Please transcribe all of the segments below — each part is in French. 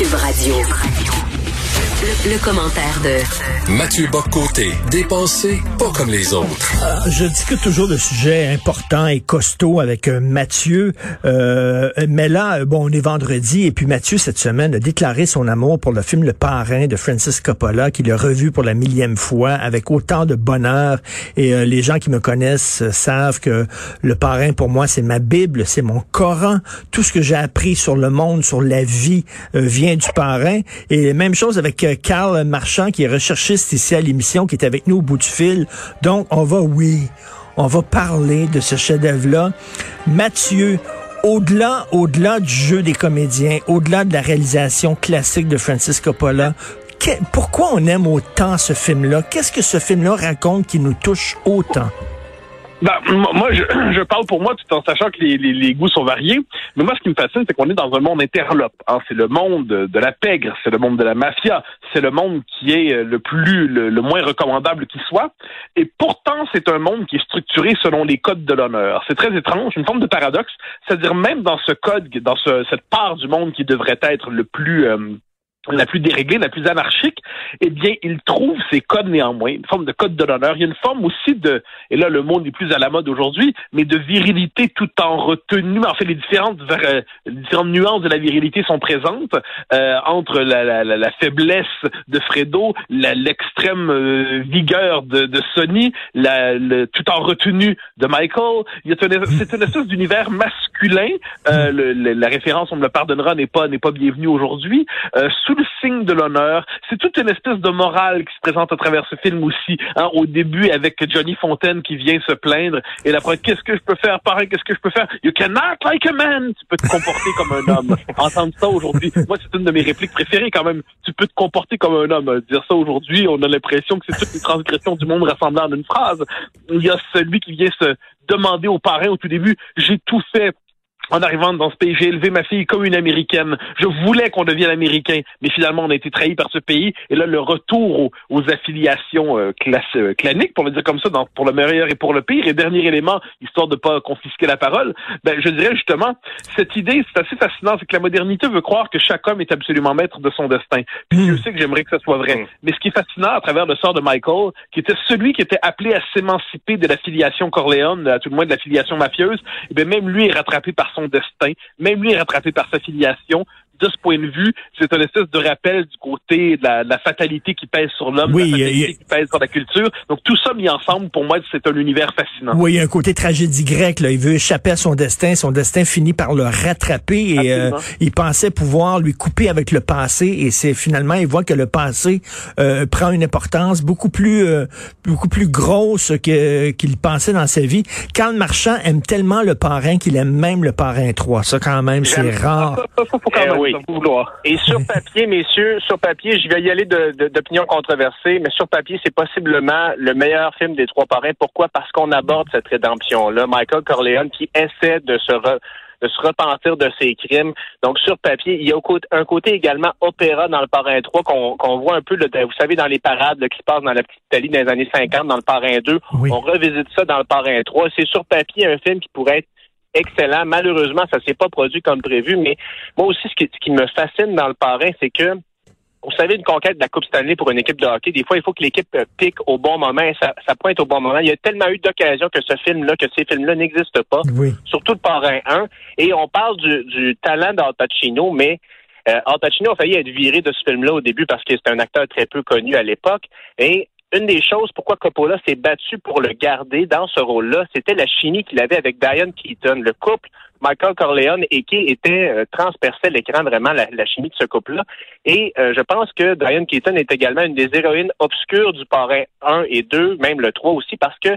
Cube Radio. Le, le commentaire de Mathieu Boccoté, dépensé pas comme les autres. Euh, je discute toujours de sujets importants et costauds avec euh, Mathieu, euh, mais là, bon, on est vendredi et puis Mathieu cette semaine a déclaré son amour pour le film Le Parrain de Francis Coppola, qu'il a revu pour la millième fois avec autant de bonheur. Et les gens qui me connaissent savent que Le Parrain pour moi c'est ma Bible, c'est mon Coran. Tout ce que j'ai appris sur le monde, sur la vie, vient du Parrain. Et même chose avec Carl Marchand, qui est recherchiste ici à l'émission, qui est avec nous au bout du fil. Donc, on va, oui, on va parler de ce chef-d'œuvre-là. Mathieu, au-delà, au-delà du jeu des comédiens, au-delà de la réalisation classique de Francis Coppola, pourquoi on aime autant ce film-là? Qu'est-ce que ce film-là raconte qui nous touche autant? Ben, moi, je, je, parle pour moi tout en sachant que les, les, les, goûts sont variés. Mais moi, ce qui me fascine, c'est qu'on est dans un monde interlope. Hein. C'est le monde de la pègre, c'est le monde de la mafia, c'est le monde qui est euh, le plus, le, moins recommandable qui soit. Et pourtant, c'est un monde qui est structuré selon les codes de l'honneur. C'est très étrange, une forme de paradoxe. C'est-à-dire même dans ce code, dans ce, cette part du monde qui devrait être le plus euh, la plus déréglée, la plus anarchique, eh bien, il trouve ces codes néanmoins, une forme de code de l'honneur. Il y a une forme aussi de, et là, le monde est plus à la mode aujourd'hui, mais de virilité tout en retenue. En fait, les différentes, euh, les différentes nuances de la virilité sont présentes euh, entre la, la, la, faiblesse de Fredo, l'extrême euh, vigueur de, de Sonny, la, le, tout en retenue de Michael. C'est une espèce d'univers masculin. Le, la référence, on me le pardonnera, n'est pas n'est pas bienvenue aujourd'hui sous le signe de l'honneur. C'est toute une espèce de morale qui se présente à travers ce film aussi. Hein, au début, avec Johnny Fontaine qui vient se plaindre et la qu'est-ce que je peux faire? Pareil, qu'est-ce que je peux faire? You can act like a man. Tu peux te comporter comme un homme. Entendre ça aujourd'hui, moi c'est une de mes répliques préférées quand même. Tu peux te comporter comme un homme. Dire ça aujourd'hui, on a l'impression que c'est toutes les transgressions du monde rassemblées en une phrase. Il y a celui qui vient se demander aux parrain au tout début, j'ai tout fait en arrivant dans ce pays, j'ai élevé ma fille comme une américaine. Je voulais qu'on devienne américain, mais finalement on a été trahi par ce pays. Et là, le retour aux, affiliations euh, euh, claniques, pour le dire comme ça, dans, pour le meilleur et pour le pire. Et dernier élément, histoire de pas confisquer la parole, ben je dirais justement cette idée, c'est assez fascinant, c'est que la modernité veut croire que chaque homme est absolument maître de son destin. Puis je sais que j'aimerais que ça soit vrai. Hmm. Mais ce qui est fascinant à travers le sort de Michael, qui était celui qui était appelé à s'émanciper de l'affiliation Corleone, à tout le moins de l'affiliation mafieuse, et eh bien même lui est rattrapé par son destin. Même lui rattrapé par sa filiation de ce point de vue, c'est un espèce de rappel du côté de la, fatalité qui pèse sur l'homme, la fatalité qui pèse sur la culture. Donc tout ça mis ensemble, pour moi, c'est un univers fascinant. Oui, il y a un côté tragédie grecque. Là. Il veut échapper à son destin. Son destin finit par le rattraper et euh, il pensait pouvoir lui couper avec le passé. Et c'est finalement, il voit que le passé euh, prend une importance beaucoup plus euh, beaucoup plus grosse que qu'il pensait dans sa vie. Karl Marchand aime tellement le parrain qu'il aime même le parrain 3. Ça, quand même, c'est rare. Et sur papier, messieurs, sur papier, je vais y aller d'opinion controversée, mais sur papier, c'est possiblement le meilleur film des trois parrains. Pourquoi? Parce qu'on aborde cette rédemption-là. Michael Corleone qui essaie de se de se repentir de ses crimes. Donc, sur papier, il y a un côté également opéra dans le Parrain 3 qu'on voit un peu, vous savez, dans les parades qui se passent dans la petite Italie dans les années 50, dans le Parrain 2. On revisite ça dans le Parrain 3. C'est sur papier un film qui pourrait être excellent. Malheureusement, ça s'est pas produit comme prévu, mais moi aussi, ce qui, me fascine dans le parrain, c'est que vous savez, une conquête de la Coupe Stanley pour une équipe de hockey, des fois, il faut que l'équipe euh, pique au bon moment, ça, ça pointe au bon moment. Il y a tellement eu d'occasions que ce film-là, que ces films-là n'existent pas, surtout le parrain 1. Et on parle du, talent d'Altacino, mais euh, a failli être viré de ce film-là au début parce que c'était un acteur très peu connu à l'époque. Et une des choses pourquoi Coppola s'est battu pour le garder dans ce rôle-là, c'était la chimie qu'il avait avec Diane Keaton. Le couple Michael Corleone et qui était euh, transperçait l'écran vraiment la, chimie de ce couple-là. Et euh, je pense que Diane Keaton est également une des héroïnes obscures du parrain 1 et 2, même le 3 aussi, parce que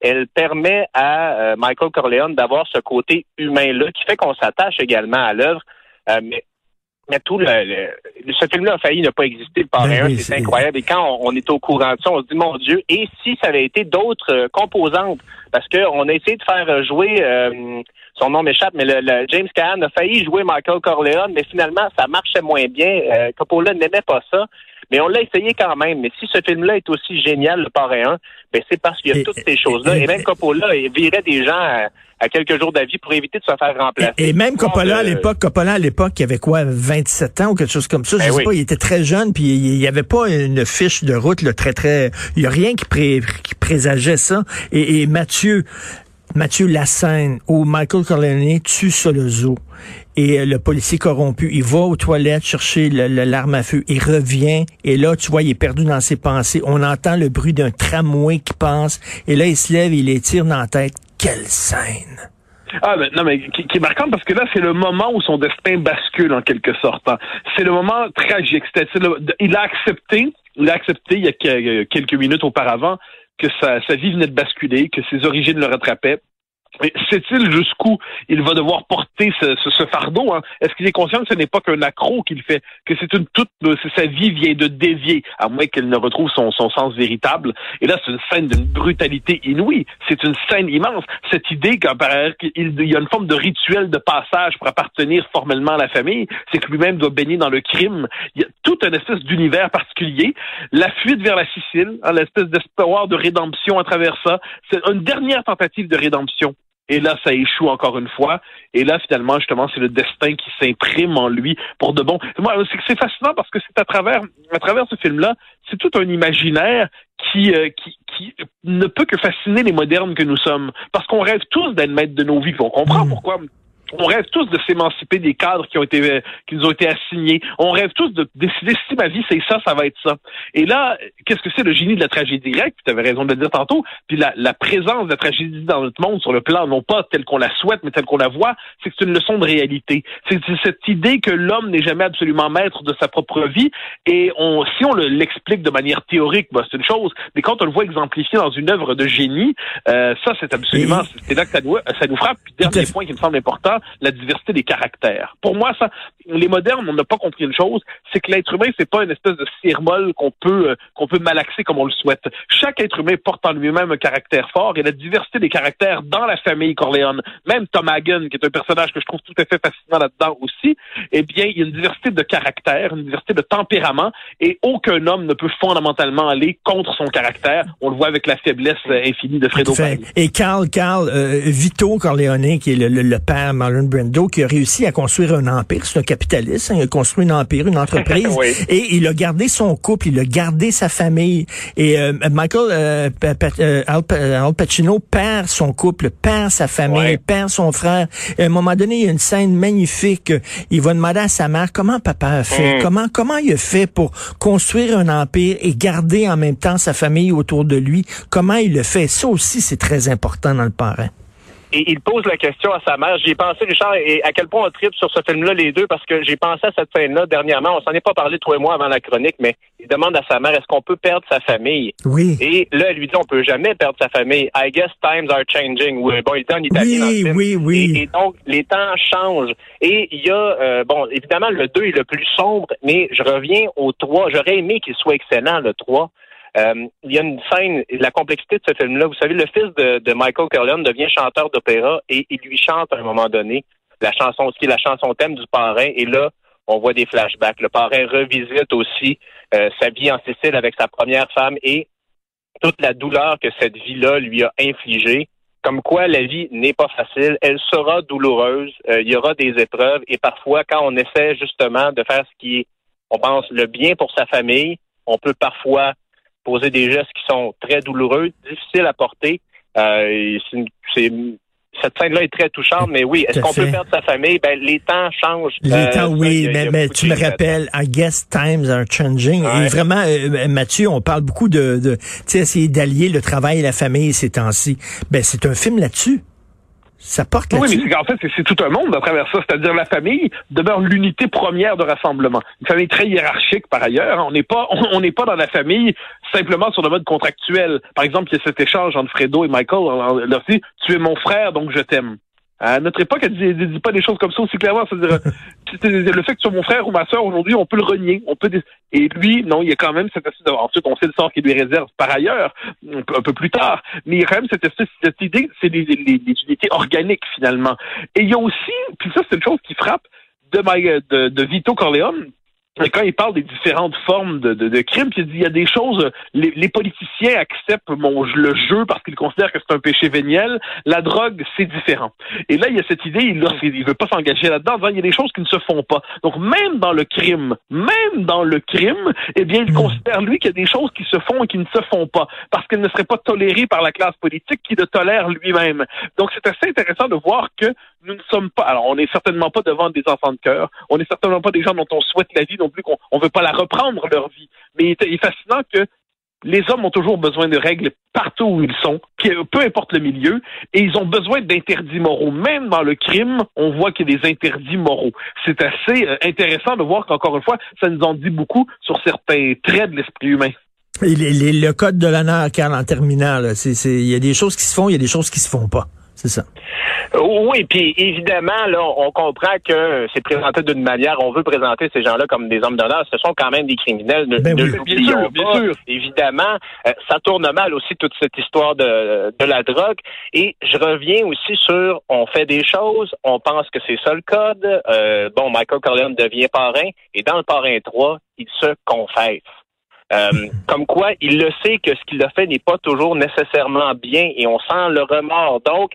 elle permet à euh, Michael Corleone d'avoir ce côté humain-là qui fait qu'on s'attache également à l'œuvre. mais mais tout le, le- ce film-là a failli ne pas exister, le parrain Ben 1, oui, c'est incroyable. Et quand on, on est au courant de ça, on se dit, mon Dieu, et si ça avait été d'autres euh, composantes? Parce qu'on a essayé de faire euh, jouer, euh, son nom m'échappe, mais le, le James Caan a failli jouer Michael Corleone, mais finalement, ça marchait moins bien. Euh, Coppola n'aimait pas ça. Mais on l'a essayé quand même. Mais si ce film-là est aussi génial, le parrain 1, ben c'est parce qu'il y a Et- toutes ces choses-là. et- Et, même Coppola il virait des gens à, à quelques jours d'avis pour éviter de se faire remplacer. Et, même Coppola à l'époque, Coppola à l'époque, il avait quoi, 27 ans ou quelque chose comme ça? Je Ben sais oui. pas, il était très jeune, puis il il y avait pas une fiche de route là, très très. Il y a rien qui, pré- qui présageait ça. Et, et Mathieu, Mathieu Lassène où Michael Corleone tue Solozo. Et euh, le policier corrompu, il va aux toilettes chercher l'arme à feu, il revient, et là, tu vois, il est perdu dans ses pensées. On entend le bruit d'un tramway qui passe, et là, il se lève, il les tire dans la tête. Quelle scène! Ah, mais, non, mais qui, est marquant parce que là, c'est le moment où son destin bascule en quelque sorte. hein. C'est le moment tragique. Le- il a accepté, il a accepté il y a que- quelques minutes auparavant que sa, sa vie venait de basculer, que ses origines le rattrapaient. Sait-il jusqu'où il va devoir porter ce, ce- ce fardeau? hein? Est-ce qu'il est conscient que ce n'est pas qu'un accro qu'il fait, que c'est une toute c'est- sa vie vient de dévier, à moins qu'elle ne retrouve son, son sens véritable? Et là, c'est une scène d'une brutalité inouïe. C'est une scène immense. Cette idée qu'il il y a une forme de rituel de passage pour appartenir formellement à la famille, c'est que lui-même doit baigner dans le crime. Tout un espèce d'univers particulier. La fuite vers la Sicile, hein, l'espèce d'espoir de rédemption à travers ça. C'est une dernière tentative de rédemption. Et là, ça échoue encore une fois. Et là, finalement, justement, c'est le destin qui s'imprime en lui pour de bon. Moi, c'est fascinant parce que c'est à travers, à travers ce film-là, c'est tout un imaginaire qui, euh, qui, qui ne peut que fasciner les modernes que nous sommes. Parce qu'on rêve tous d'être maître de nos vies. On comprend Mm. pourquoi. On rêve tous de s'émanciper des cadres qui ont été euh, qui nous ont été assignés. On rêve tous de décider si ma vie c'est ça, ça va être ça. Et là, qu'est-ce que c'est le génie de la tragédie grecque? Tu avais raison de le dire tantôt. Puis la, la présence de la tragédie dans notre monde sur le plan non pas tel qu'on la souhaite, mais tel qu'on la voit, c'est que c'est une leçon de réalité. C'est cette idée que l'homme n'est jamais absolument maître de sa propre vie. Et on, si on le- l'explique de manière théorique, bah, c'est une chose. Mais quand on le voit exemplifié dans une œuvre de génie, euh, ça c'est absolument, c'est là que ça nous, ça nous frappe. Puis dernier point qui me semble important, la diversité des caractères. Pour moi, ça, les modernes, on n'a pas compris une chose, c'est que l'être humain, c'est pas une espèce de cire-molle qu'on peut, euh, qu'on peut malaxer comme on le souhaite. Chaque être humain porte en lui-même un caractère fort et la diversité des caractères dans la famille Corleone, même Tom Hagen, qui est un personnage que je trouve tout à fait fascinant là-dedans aussi, eh bien, il y a une diversité de caractère, une diversité de tempérament et aucun homme ne peut fondamentalement aller contre son caractère. On le voit avec la faiblesse infinie de Fredo. Et Carl, Carl, euh, Vito Corleone, qui est le, le- le père Marlon Brando, qui a réussi à construire un empire. C'est un capitaliste. hein, il a construit un empire, une entreprise. Oui. Et il a gardé son couple, il a gardé sa famille. Et euh, Michael euh, euh, Al, Pa- Al Pacino perd son couple, perd sa famille, Ouais. perd son frère. Et à un moment donné, il y a une scène magnifique. Il va demander à sa mère comment papa a fait, Mm. comment comment il a fait pour construire un empire et garder en même temps sa famille autour de lui? Comment il le fait? Ça aussi, c'est très important dans le parrain. Et il pose la question à sa mère. J'y ai pensé, Richard, et à quel point on tripe sur ce film-là, les deux, parce que j'ai pensé à cette scène-là dernièrement. On s'en est pas parlé, toi et moi, avant la chronique, mais il demande à sa mère, est-ce qu'on peut perdre sa famille? Oui. Et là, elle lui dit, on peut jamais perdre sa famille. I guess times are changing. Oui, bon, il dit en italien dans le Oui, film. oui, oui. Et, et donc, les temps changent. Et il y a, euh, bon, évidemment, le 2 est le plus sombre, mais je reviens au 3. J'aurais aimé qu'il soit excellent, le 3. Euh, il y a une scène, la complexité de ce film-là. Vous savez, le fils de, Michael Corleone devient chanteur d'opéra et il lui chante à un moment donné la chanson, la chanson thème du parrain. Et là, on voit des flashbacks. Le parrain revisite aussi euh, sa vie en Sicile avec sa première femme et toute la douleur que cette vie-là lui a infligée. Comme quoi, la vie n'est pas facile. Elle sera douloureuse. Euh, il y aura des épreuves. Et parfois, quand on essaie justement de faire ce qui est, on pense, le bien pour sa famille, on peut parfois poser des gestes qui sont très douloureux, difficiles à porter. Euh, c'est cette scène-là est très touchante, mais oui, est-ce qu'on peut perdre sa famille? Ben, les temps changent. Les Euh, temps, oui, a- mais, tu me rappelles, I guess times are changing. Ouais. Et vraiment, euh, Mathieu, on parle beaucoup de, de tu sais, essayer d'allier le travail et la famille ces temps-ci. Ben, c'est un film là-dessus. Ça porte Oui, mais c'est qu'en fait, c'est- tout un monde à travers ça. C'est-à-dire la famille demeure l'unité première de rassemblement. Une famille très hiérarchique par ailleurs. On n'est pas, on on n'est pas dans la famille simplement sur le mode contractuel. Par exemple, il y a cet échange entre Fredo et Michael. On leur dit, tu es mon frère, donc je t'aime. À notre époque, elle dit, dit pas des choses comme ça aussi clairement. C'est-à-dire, le fait que tu sois mon frère ou ma soeur aujourd'hui, on peut le renier. On peut et lui, non, il y a quand même cette espèce ensuite on sait le sort qu'il lui réserve par ailleurs un peu, plus tard, mais il y a quand même cette espèce cette idée, c'est des, unités organiques finalement. Et il y a aussi, puis ça c'est une chose qui frappe de, de, de Vito Corleone, quand il parle des différentes formes de, de, de crimes, il dit il y a des choses, les, les politiciens acceptent mon, le jeu parce qu'ils considèrent que c'est un péché véniel. La drogue, c'est différent. Et là, il y a cette idée, il ne veut pas s'engager là-dedans, il y a des choses qui ne se font pas. Donc, même dans le crime, même dans le crime, eh bien, il hmm. considère, lui, qu'il y a des choses qui se font et qui ne se font pas, parce qu'elles ne seraient pas tolérées par la classe politique qui le tolère lui-même. Donc, c'est assez intéressant de voir que nous ne sommes pas, alors on n'est certainement pas devant des enfants de cœur, on n'est certainement pas des gens dont on souhaite la vie non plus, qu'on ne veut pas la reprendre leur vie. Mais il est, fascinant que les hommes ont toujours besoin de règles partout où ils sont, peu importe le milieu, et ils ont besoin d'interdits moraux. Même dans le crime, on voit qu'il y a des interdits moraux. C'est assez euh, intéressant de voir qu'encore une fois, ça nous en dit beaucoup sur certains traits de l'esprit humain. le code de l'honneur, Carl, en terminant, il y a des choses qui se font, il y a des choses qui se font pas. C'est ça. Oui, puis évidemment, là, on comprend que c'est présenté d'une manière, on veut présenter ces gens-là comme des hommes d'honneur. Ce sont quand même des criminels. Ne, ben bien sûr, bien sûr. Évidemment, euh, ça tourne mal aussi toute cette histoire de, de la drogue. Et je reviens aussi sur, on fait des choses, on pense que c'est ça le code. Euh, bon, Michael Corleone devient parrain, et dans le parrain 3, il se confesse. Euh, comme quoi, il le sait que ce qu'il a fait n'est pas toujours nécessairement bien et on sent le remords. Donc,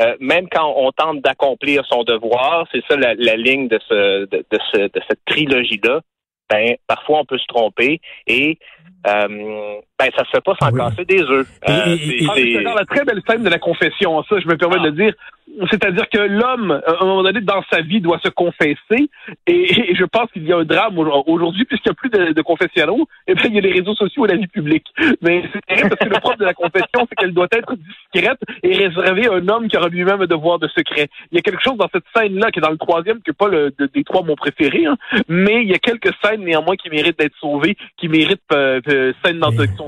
euh, même quand on tente d'accomplir son devoir, c'est ça la, ligne de, ce, de, ce, de cette trilogie-là, ben, parfois on peut se tromper et euh, ben, ça se fait pas sans casser des œufs. Euh, c'est dans la très belle scène de la confession, ça, je me permets de le dire. C'est-à-dire que l'homme, à un moment donné, dans sa vie, doit se confesser. Et, je pense qu'il y a un drame aujourd'hui, puisqu'il n'y a plus de, de confessionnaux, et bien, il y a les réseaux sociaux et la vie publique. Mais c'est terrible parce que le propre de la confession, c'est qu'elle doit être discrète et réservée à un homme qui aura lui-même un devoir de secret. Il y a quelque chose dans cette scène-là, qui est dans le troisième, qui n'est pas le, des trois mon préféré, hein, mais il y a quelques scènes néanmoins qui méritent d'être sauvées, qui méritent euh, euh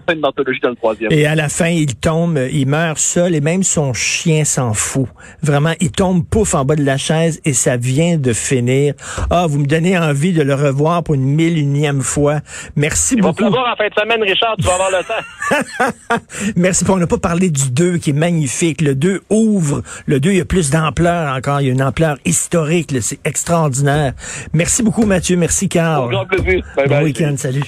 scène scène d'anthologie dans le troisième. Et à la fin, il tombe, il meurt seul, et même son chien s'en fout. Vraiment, il tombe pouf en bas de la chaise et ça vient de finir. Ah, vous me donnez envie de le revoir pour une mille unième fois. Merci beaucoup. On va pleuvoir en fin de semaine, Richard, tu vas avoir le temps. Merci. On n'a pas parlé du 2 qui est magnifique. Le 2 ouvre. Le 2, il y a plus d'ampleur encore. Il y a une ampleur historique. C'est extraordinaire. Merci beaucoup, Mathieu. Merci, Carl. Bon week-end. Salut.